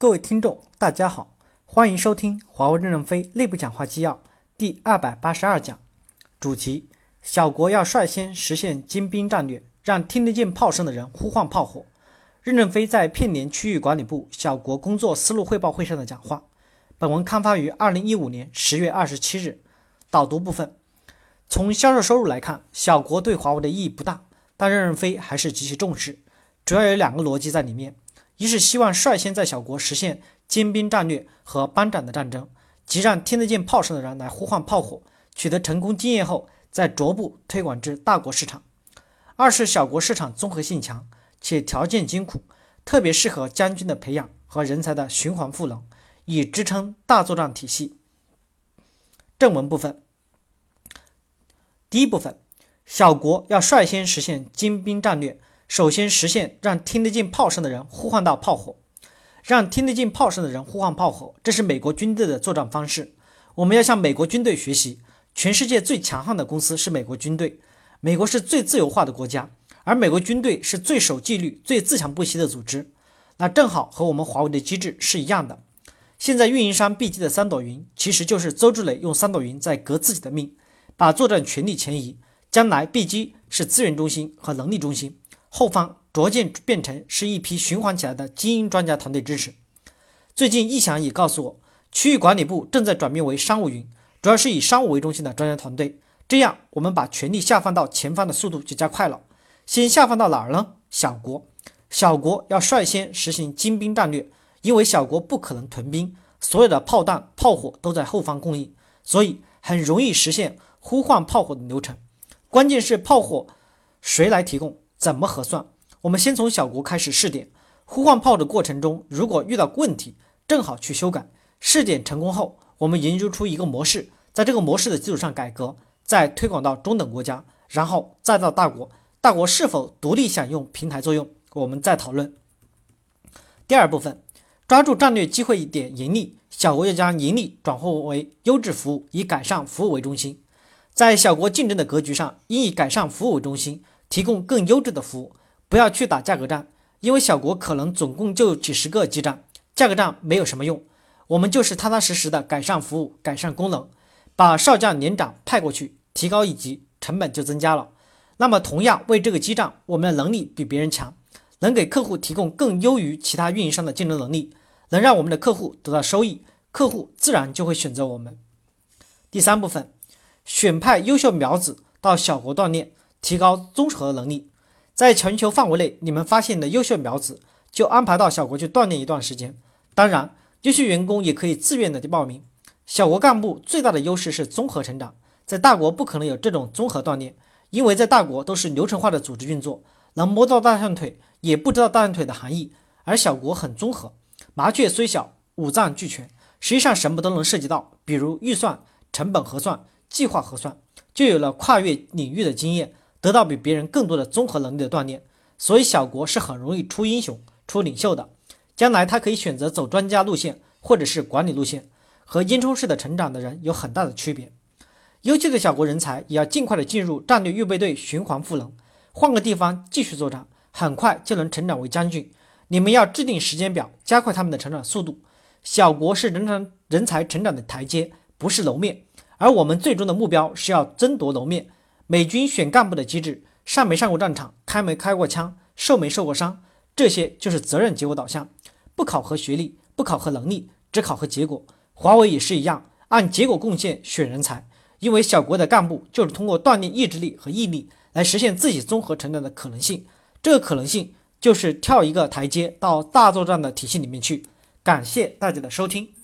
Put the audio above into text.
各位听众，大家好，欢迎收听华为任正非内部讲话纪要第二百八十二讲，主题：小国要率先实现精兵战略，让听得见炮声的人呼唤炮火。任正非在片年区域管理部小国工作思路汇报会上的讲话。本文刊发于二零一五年十月二十七日。导读部分：从销售收入来看，小国对华为的意义不大，但任正非还是极其重视，主要有两个逻辑在里面。一是希望率先在小国实现精兵战略和班长的战争，即让听得见炮声的人来呼唤炮火，取得成功经验后，再逐步推广至大国市场。二是小国市场综合性强，且条件艰苦，特别适合将军的培养和人才的循环赋能，以支撑大作战体系。正文部分，第一部分，小国要率先实现精兵战略。首先实现让听得见炮声的人呼唤到炮火，让听得见炮声的人呼唤炮火，这是美国军队的作战方式。我们要向美国军队学习。全世界最强悍的公司是美国军队，美国是最自由化的国家，而美国军队是最守纪律、最自强不息的组织。那正好和我们华为的机制是一样的。现在运营商 BG 的三朵云，其实就是周志磊用三朵云在革自己的命，把作战权力前移。将来 BG 是资源中心和能力中心。后方逐渐变成是一批循环起来的精英专家团队支持。最近，易翔也告诉我，区域管理部正在转变为商务云，主要是以商务为中心的专家团队。这样，我们把权力下放到前方的速度就加快了。先下放到哪儿呢？小国，小国要率先实行精兵战略，因为小国不可能屯兵，所有的炮弹、炮火都在后方供应，所以很容易实现呼唤炮火的流程。关键是炮火谁来提供？怎么核算？我们先从小国开始试点，呼唤炮的过程中，如果遇到问题，正好去修改。试点成功后，我们研究出一个模式，在这个模式的基础上改革，再推广到中等国家，然后再到大国。大国是否独立享用平台作用，我们再讨论。第二部分，抓住战略机会点盈利，小国要将盈利转化为优质服务，以改善服务为中心。在小国竞争的格局上，应以改善服务为中心。提供更优质的服务，不要去打价格战，因为小国可能总共就几十个基站，价格战没有什么用。我们就是踏踏实实的改善服务、改善功能，把少将连长派过去，提高一级，成本就增加了。那么同样为这个基站，我们的能力比别人强，能给客户提供更优于其他运营商的竞争能力，能让我们的客户得到收益，客户自然就会选择我们。第三部分，选派优秀苗子到小国锻炼。提高综合能力，在全球范围内，你们发现的优秀苗子就安排到小国去锻炼一段时间。当然，优秀员工也可以自愿的去报名。小国干部最大的优势是综合成长，在大国不可能有这种综合锻炼，因为在大国都是流程化的组织运作，能摸到大象腿也不知道大象腿的含义。而小国很综合，麻雀虽小，五脏俱全，实际上什么都能涉及到，比如预算、成本核算、计划核算，就有了跨越领域的经验。得到比别人更多的综合能力的锻炼，所以小国是很容易出英雄、出领袖的。将来他可以选择走专家路线，或者是管理路线，和烟囱式的成长的人有很大的区别。优秀的小国人才也要尽快的进入战略预备队循环赋能，换个地方继续作战，很快就能成长为将军。你们要制定时间表，加快他们的成长速度。小国是人才人才成长的台阶，不是楼面，而我们最终的目标是要争夺楼面。美军选干部的机制，上没上过战场，开没开过枪，受没受过伤，这些就是责任结果导向，不考核学历，不考核能力，只考核结果。华为也是一样，按结果贡献选人才，因为小国的干部就是通过锻炼意志力和毅力来实现自己综合成长的可能性，这个可能性就是跳一个台阶到大作战的体系里面去。感谢大家的收听。